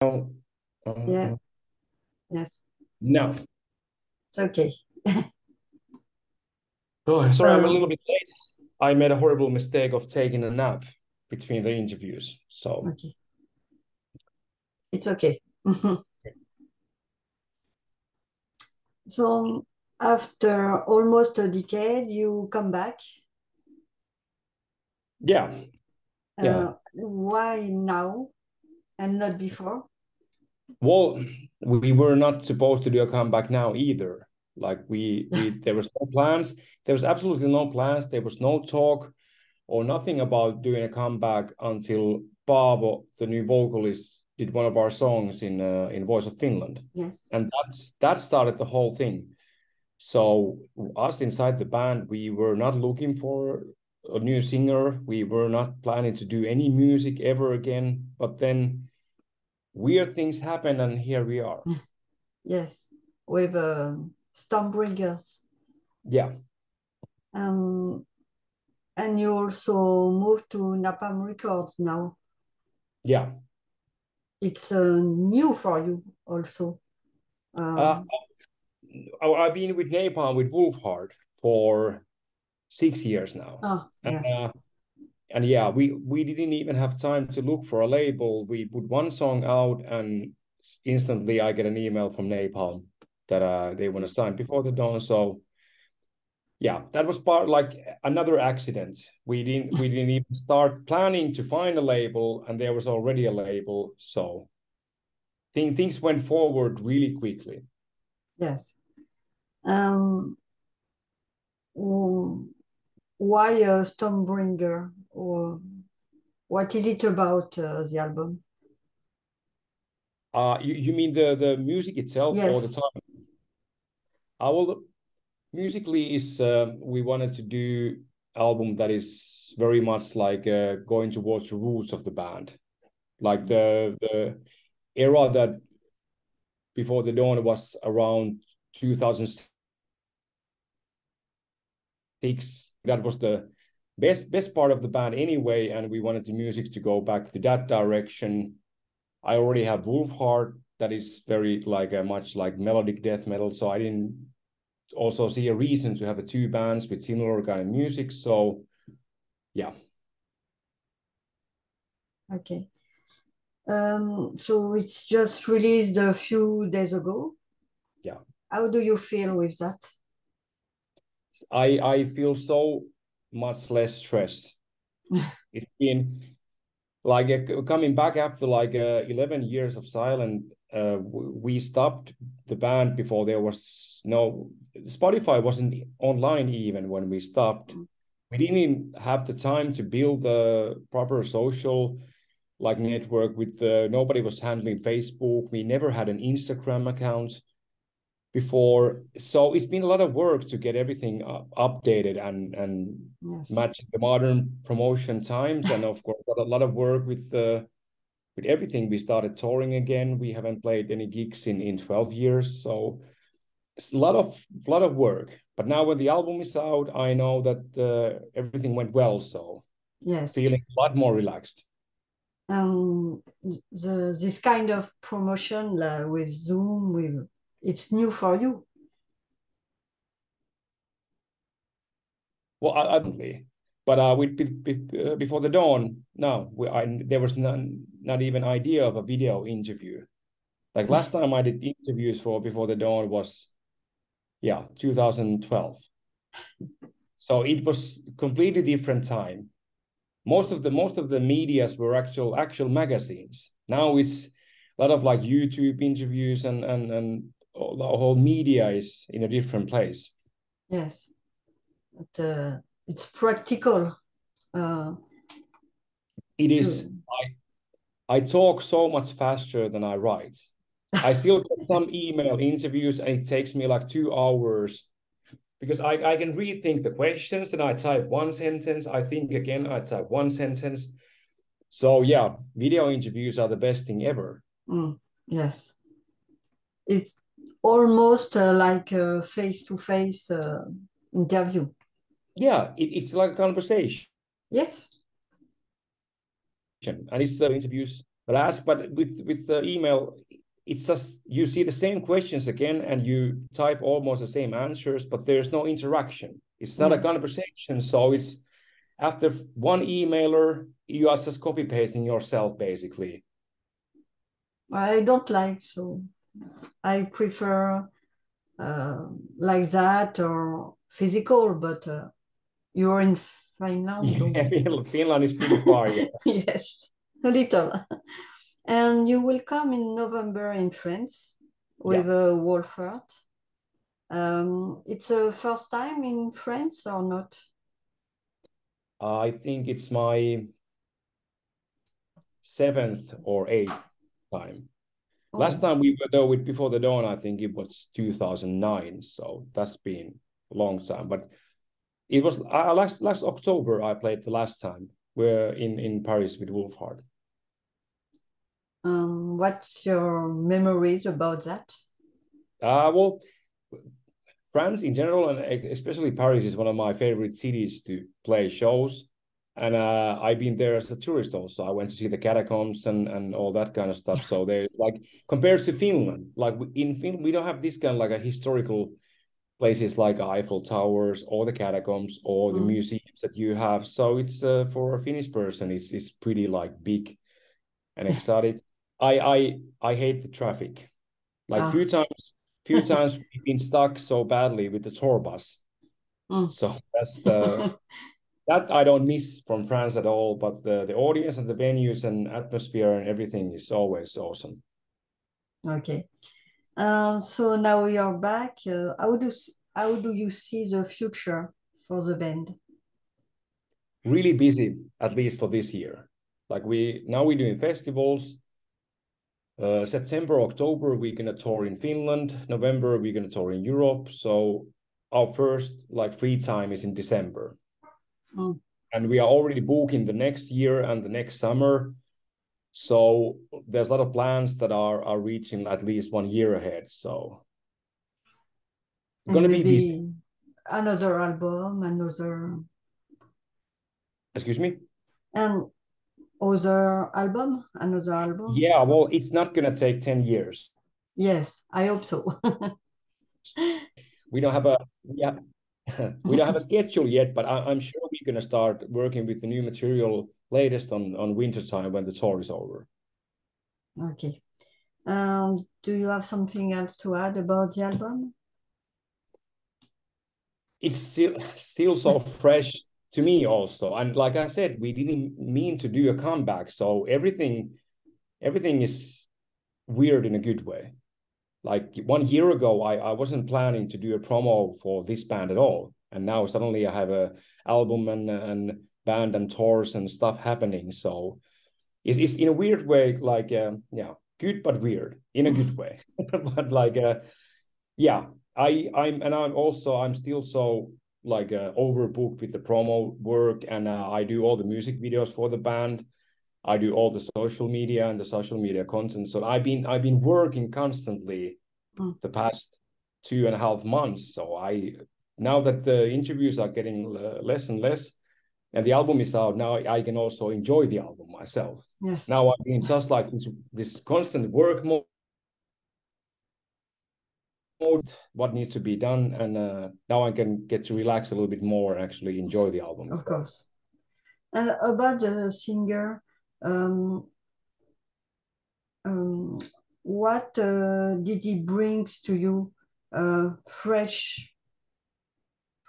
Uh, Yeah. Yes. No. It's okay. Oh, sorry, I'm a Um, little bit late. I made a horrible mistake of taking a nap between the interviews. So Okay. It's okay. So after almost a decade, you come back. yeah, yeah. Uh, why now and not before? Well, we were not supposed to do a comeback now either. Like we we there was no plans. There was absolutely no plans. There was no talk or nothing about doing a comeback until Paavo, the new vocalist, did one of our songs in uh, in Voice of Finland. Yes. and that's that started the whole thing so us inside the band we were not looking for a new singer we were not planning to do any music ever again but then weird things happen and here we are Yes. With um, Stormbringers. yeah Um, and you also moved to Napalm Records now. yeah It's uh, new for you also. Um, uh, i've been with napalm with Wolfheart for six years now. Oh, and, yes. uh, and yeah we we didn't even have time to look for a label. We put one song out and instantly i get an email from napalm that uh, they want to sign before the dawn. So yeah that was part like another accident. We didn't we didn't even start planning to find a label and there was already a label. So thing, things went forward really quickly. Yes. Um, um, why uh, Stormbringer? Or what is it about uh, the album? uh you, you mean the the music itself all the time uh, well musically is uh, we wanted to do album that is very much like uh, going towards the roots of the band like the the era that before the dawn was around 2006 that was the best best part of the band anyway and we wanted the music to go back to that direction i already have wolfheart that is very like a much like melodic death metal so i didn't also see a reason to have a two bands with similar kind of music so yeah Okay. Um, so it's just released a few days ago. Yeah. How do you feel with that? I I feel so much less stressed. it's been like uh, coming back after like uh, 11 years of silence. Uh, we stopped the band before there was no Spotify wasn't online even when we stopped. We didn't even have the time to build a proper social like network with the nobody was handling Facebook. We never had an Instagram account before. So it's been a lot of work to get everything uh, updated and and Yes. match the modern promotion times. And of course a lot of work with the with everything. We started touring again. We haven't played any gigs in in 12 years. So it's a lot of lot of work. But now when the album is out i know that uh, everything went well. So Yes. feeling a lot more relaxed. Um, the this kind of promotion uh, with Zoom, with it's new for you. Well, I, I but uh, be, uh, before the dawn, no, we, I, there was none, not even idea of a video interview. Like last time I did interviews for before the dawn was, yeah, 2012. So it was completely different time. Most of the most of the medias were actual actual magazines. Now it's a lot of like YouTube interviews and and and all- the whole media is in a different place. Yes. But uh, it's practical. Uh, It is to, I talk so much faster than I write. I still get some email interviews and it takes me like two hours because I, I can rethink the questions and I type one sentence, I think again, I type one sentence. So yeah, video interviews are the best thing ever. mm, yes. It's almost uh, like a face-to-face uh, interview. Yeah, it, it's like a conversation. Yes. And it's uh, interviews but as but with with the email, it's just you see the same questions again and you type almost the same answers, but there's no interaction. It's not a conversation. So it's after one emailer, you are just copy pasting yourself basically. I don't like so. I prefer uh, like that or physical, but uh, you're in Finland. Yeah, Finland is pretty far. Yeah. yes, a little. And you will come in November in France with yeah. a Wolfheart. Um, it's a first time in France or not? I think it's my seventh or eighth time. Oh. Last time we were there with Before the Dawn, I think it was 2009. So that's been a long time. But it was uh, last last October I played the last time. We're in in Paris with Wolfheart. Um, what's your memories about that? Uh, well, France in general, and especially Paris, is one of my favorite cities to play shows. And uh, I've been there as a tourist also. I went to see the catacombs and, and all that kind of stuff. So they like compared to Finland, like in Finland, we don't have this kind of like a historical places like Eiffel Towers or the catacombs or the mm. museums that you have. So it's uh, for a Finnish person, it's it's pretty like big and excited. I I I hate the traffic. Like ah. few times, few times we've been stuck so badly with the tour bus. Mm. So that's the that I don't miss from France at all. But the the audience and the venues and atmosphere and everything is always awesome. Okay. Uh, so now we are back. Uh, how do how do you see the future for the band? Really busy, at least for this year. Like we now we're doing festivals uh, September, October, we're gonna tour in Finland. November, we're gonna tour in Europe. So our first like free time is in December, mm. and we are already booking the next year and the next summer. So there's a lot of plans that are are reaching at least one year ahead. So gonna be another album, another. Excuse me. And other album, another album? Yeah, well, it's not gonna take 10 years. Yes, I hope so. we don't have a yeah, we don't have a schedule yet, but I, am sure we're gonna start working with the new material latest on on winter time when the tour is over. Okay. Um, do you have something else to add about the album? It's still still so fresh to me also and like i said we didn't mean to do a comeback so everything everything is weird in a good way like one year ago i i wasn't planning to do a promo for this band at all and now suddenly i have a album and and band and tours and stuff happening. So it's, it's in a weird way like uh, yeah good but weird in a good way. But like uh, yeah i i'm and i'm also i'm still so like uh, overbooked with the promo work. And uh, i do all the music videos for the band. I do all the social media and the social media content. So i've been i've been working constantly mm. the past two and a half months. So i now that the interviews are getting less and less and the album is out now i can also enjoy the album myself. Yes. Now i've been just like this this constant work mode what needs to be done and uh, now i can get to relax a little bit more and actually enjoy the album. Of course. And about the singer um, um, what uh, did he brings to you uh, fresh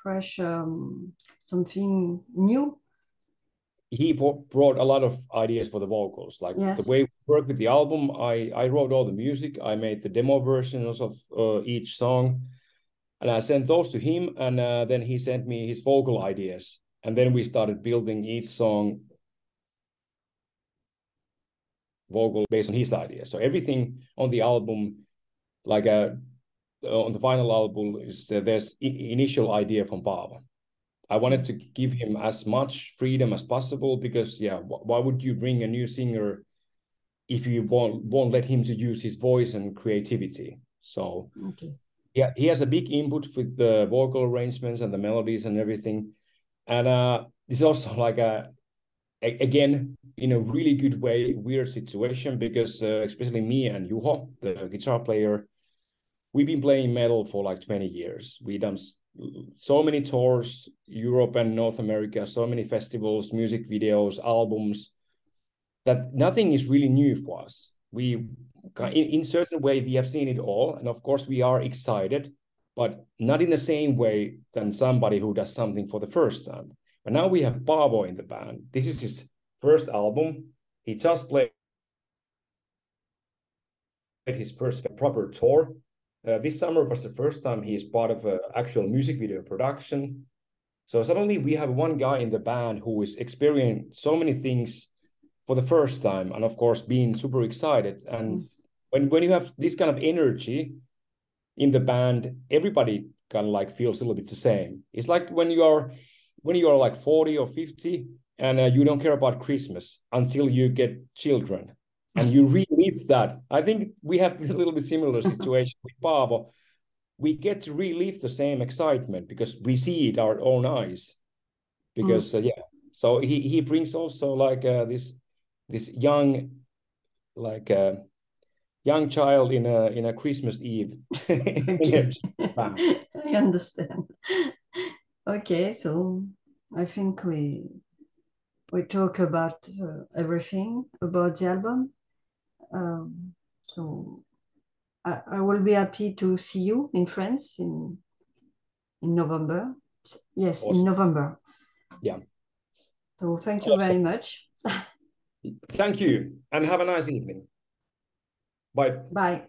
fresh um, something new? He brought a lot of ideas for the vocals. Like yes. the way we work with the album i i wrote all the music. I made the demo versions of uh, each song. And i sent those to him and uh, then he sent me his vocal ideas. And then we started building each song vocal based on his ideas. So everything on the album like uh, on the final album is uh, there's initial idea from Paavo I wanted to give him as much freedom as possible because yeah, why would you bring a new singer if you won't won't let him to use his voice and creativity? So okay. yeah, he has a big input with the vocal arrangements and the melodies and everything. And uh this is also like a again in a really good way weird situation because uh, especially me and Juho, the guitar player, we've been playing metal for like 20 years. We've done so many tours, Europe and North America, so many festivals, music videos, albums, that nothing is really new for us. We, in, in certain way, we have seen it all, and of course we are excited, but not in the same way than somebody who does something for the first time. But now we have Paavo in the band. This is his first album. He just played his first proper tour uh, this summer was the first time he is part of an actual music video production. So suddenly we have one guy in the band who is experiencing so many things for the first time, and of course being super excited. And mm. when when you have this kind of energy in the band, everybody kind of like feels a little bit the same. It's like when you are when you are like forty or fifty, and uh, you don't care about Christmas until you get children and you relive that. I think we have a little bit similar situation with Paavo. We get to relive the same excitement because we see it our own eyes. Because mm. uh, yeah, so he he brings also like uh, this this young like uh, young child in a in a Christmas Eve. I understand. Okay, so I think we we talk about uh, everything about the album. Um, so I, I, will be happy to see you in France in in November. Yes, awesome. in November. Yeah. So thank you awesome. very much. thank you, and have a nice evening. Bye. Bye.